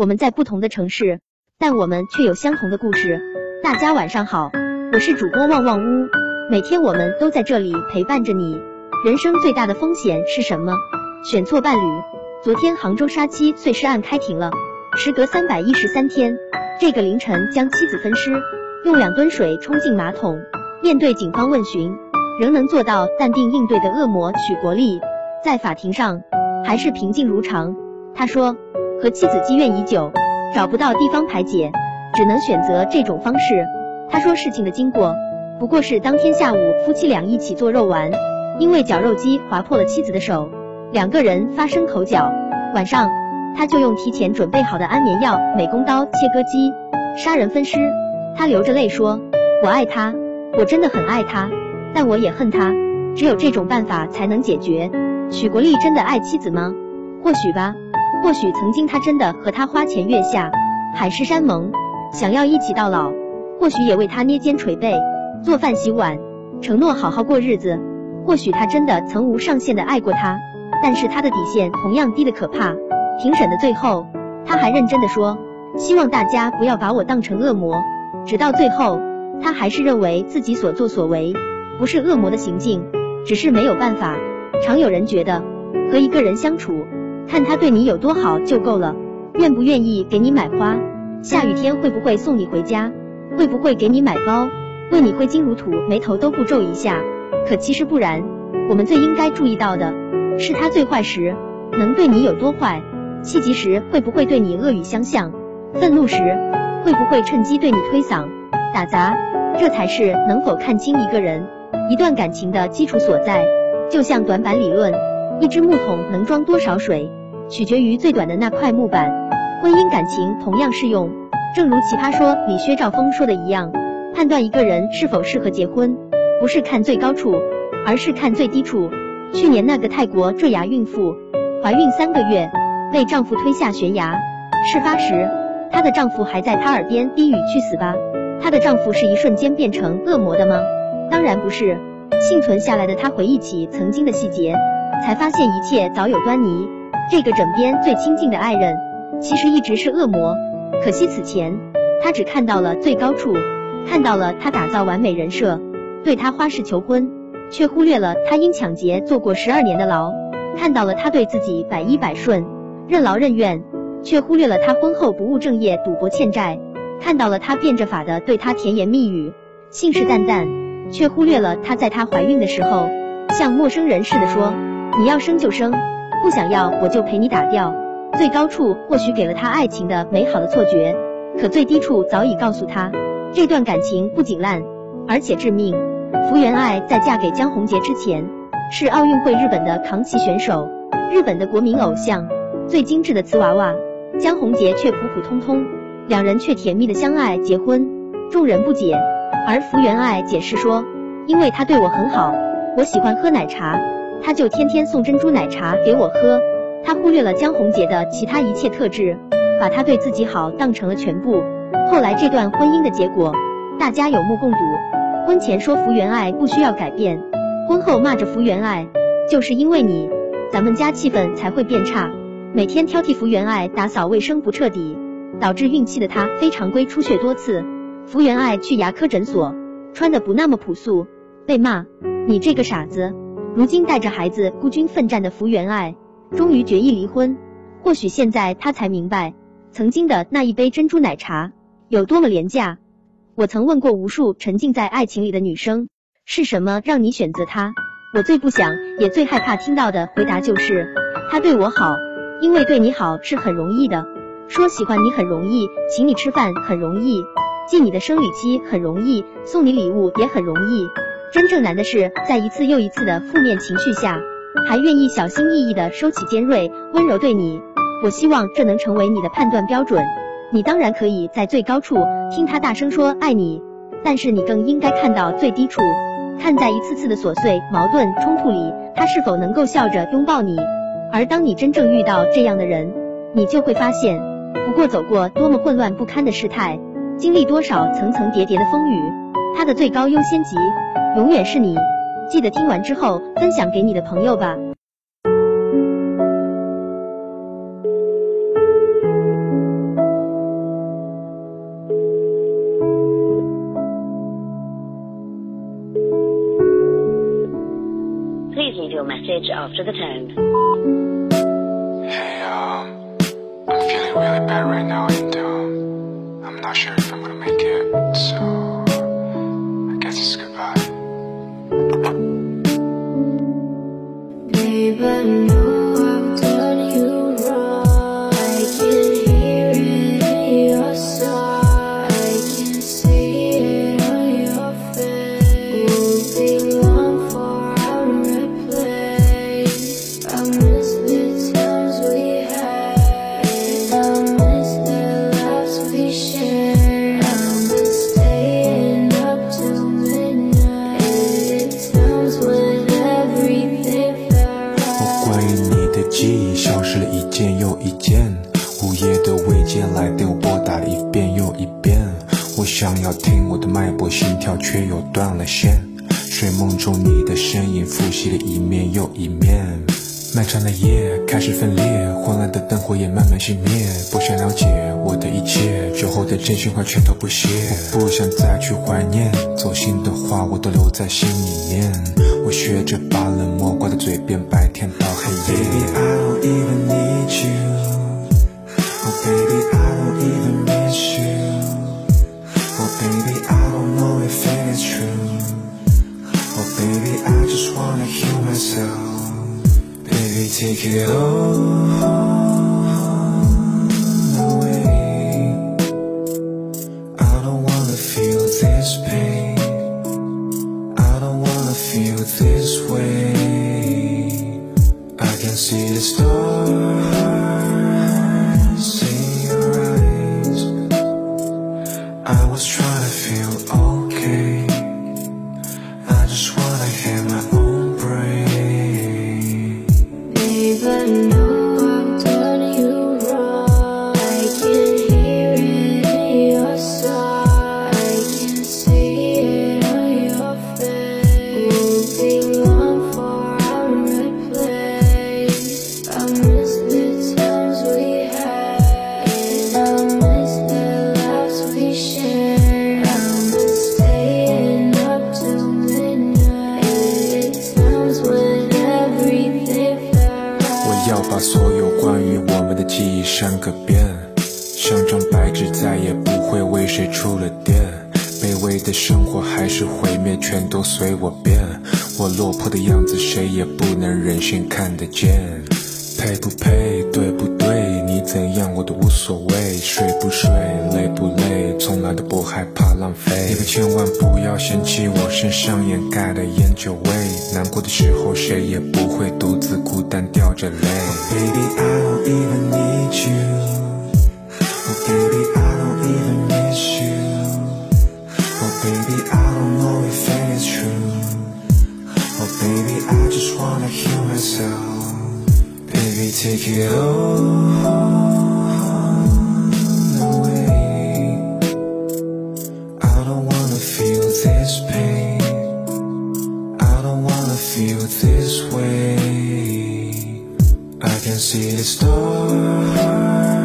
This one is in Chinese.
我们在不同的城市，但我们却有相同的故事。大家晚上好，我是主播旺旺屋，每天我们都在这里陪伴着你。人生最大的风险是什么？选错伴侣。昨天杭州杀妻碎尸案开庭了，时隔三百一十三天，这个凌晨将妻子分尸，用两吨水冲进马桶，面对警方问询，仍能做到淡定应对的恶魔许国立，在法庭上还是平静如常。他说。和妻子积怨已久，找不到地方排解，只能选择这种方式。他说事情的经过不过是当天下午夫妻俩一起做肉丸，因为绞肉机划破了妻子的手，两个人发生口角。晚上他就用提前准备好的安眠药、美工刀、切割机杀人分尸。他流着泪说：“我爱他，我真的很爱他，但我也恨他。只有这种办法才能解决。”许国立真的爱妻子吗？或许吧。或许曾经他真的和他花前月下，海誓山盟，想要一起到老；或许也为他捏肩捶背，做饭洗碗，承诺好好过日子。或许他真的曾无上限的爱过他，但是他的底线同样低的可怕。庭审的最后，他还认真的说，希望大家不要把我当成恶魔。直到最后，他还是认为自己所作所为不是恶魔的行径，只是没有办法。常有人觉得和一个人相处。看他对你有多好就够了，愿不愿意给你买花？下雨天会不会送你回家？会不会给你买包？为你挥金如土，眉头都不皱一下。可其实不然，我们最应该注意到的是他最坏时能对你有多坏，气急时会不会对你恶语相向，愤怒时会不会趁机对你推搡、打砸？这才是能否看清一个人、一段感情的基础所在。就像短板理论，一只木桶能装多少水？取决于最短的那块木板，婚姻感情同样适用。正如奇葩说里薛兆丰说的一样，判断一个人是否适合结婚，不是看最高处，而是看最低处。去年那个泰国坠崖孕妇，怀孕三个月，被丈夫推下悬崖。事发时，她的丈夫还在她耳边低语：“去死吧。”她的丈夫是一瞬间变成恶魔的吗？当然不是。幸存下来的她回忆起曾经的细节，才发现一切早有端倪。这个枕边最亲近的爱人，其实一直是恶魔。可惜此前他只看到了最高处，看到了他打造完美人设，对他花式求婚，却忽略了他因抢劫坐过十二年的牢；看到了他对自己百依百顺，任劳任怨，却忽略了他婚后不务正业、赌博欠债；看到了他变着法的对他甜言蜜语、信誓旦旦，却忽略了他在她怀孕的时候，像陌生人似的说：“你要生就生。”不想要我就陪你打掉。最高处或许给了他爱情的美好的错觉，可最低处早已告诉他，这段感情不仅烂，而且致命。福原爱在嫁给江宏杰之前，是奥运会日本的扛旗选手，日本的国民偶像，最精致的瓷娃娃。江宏杰却普普通通，两人却甜蜜的相爱结婚，众人不解。而福原爱解释说，因为他对我很好，我喜欢喝奶茶。他就天天送珍珠奶茶给我喝，他忽略了江宏杰的其他一切特质，把他对自己好当成了全部。后来这段婚姻的结果，大家有目共睹。婚前说福原爱不需要改变，婚后骂着福原爱，就是因为你，咱们家气氛才会变差。每天挑剔福原爱打扫卫生不彻底，导致孕期的她非常规出血多次。福原爱去牙科诊所，穿的不那么朴素，被骂，你这个傻子。如今带着孩子孤军奋战的福原爱，终于决意离婚。或许现在她才明白，曾经的那一杯珍珠奶茶有多么廉价。我曾问过无数沉浸在爱情里的女生，是什么让你选择他？我最不想也最害怕听到的回答就是，他对我好，因为对你好是很容易的。说喜欢你很容易，请你吃饭很容易，记你的生理期很容易，送你礼物也很容易。真正难的是，在一次又一次的负面情绪下，还愿意小心翼翼的收起尖锐，温柔对你。我希望这能成为你的判断标准。你当然可以在最高处听他大声说爱你，但是你更应该看到最低处，看在一次次的琐碎矛盾冲突里，他是否能够笑着拥抱你。而当你真正遇到这样的人，你就会发现，不过走过多么混乱不堪的事态，经历多少层层叠叠的风雨，他的最高优先级。永远是你记得听完之后分享给你的朋友吧 Hey, um, I'm feeling really bad right now i'm not sure if i'm gonna make it so 想要听我的脉搏心跳，却又断了线。睡梦中你的身影复习了一面又一面，漫长的夜开始分裂，昏暗的灯火也慢慢熄灭。不想了解我的一切，酒后的真心话全都不屑。我不想再去怀念，走心的话我都留在心里面。我学着把冷漠挂在嘴边，白天到黑夜。Baby, I don't even need you. Oh baby, I don't even take it all away. I don't wanna feel this pain. I don't wanna feel this way. I can see the stars 沾个遍，像张白纸，再也不会为谁触了电。卑微的生活还是毁灭，全都随我便。我落魄的样子，谁也不能忍心看得见。配不配，对不对？你怎样我都无所谓。睡不睡，累不累，从来都不害怕浪费。你可千万不要嫌弃我身上掩盖的烟酒味。难过的时候，谁也不会独自孤单掉着泪。Baby, I don't even need you. Oh baby, I don't even miss you. Oh baby, I don't know if it is true. Oh baby, I just wanna heal myself. Baby, take it all away. I don't wanna feel this pain. I don't wanna feel this way. Can see the stars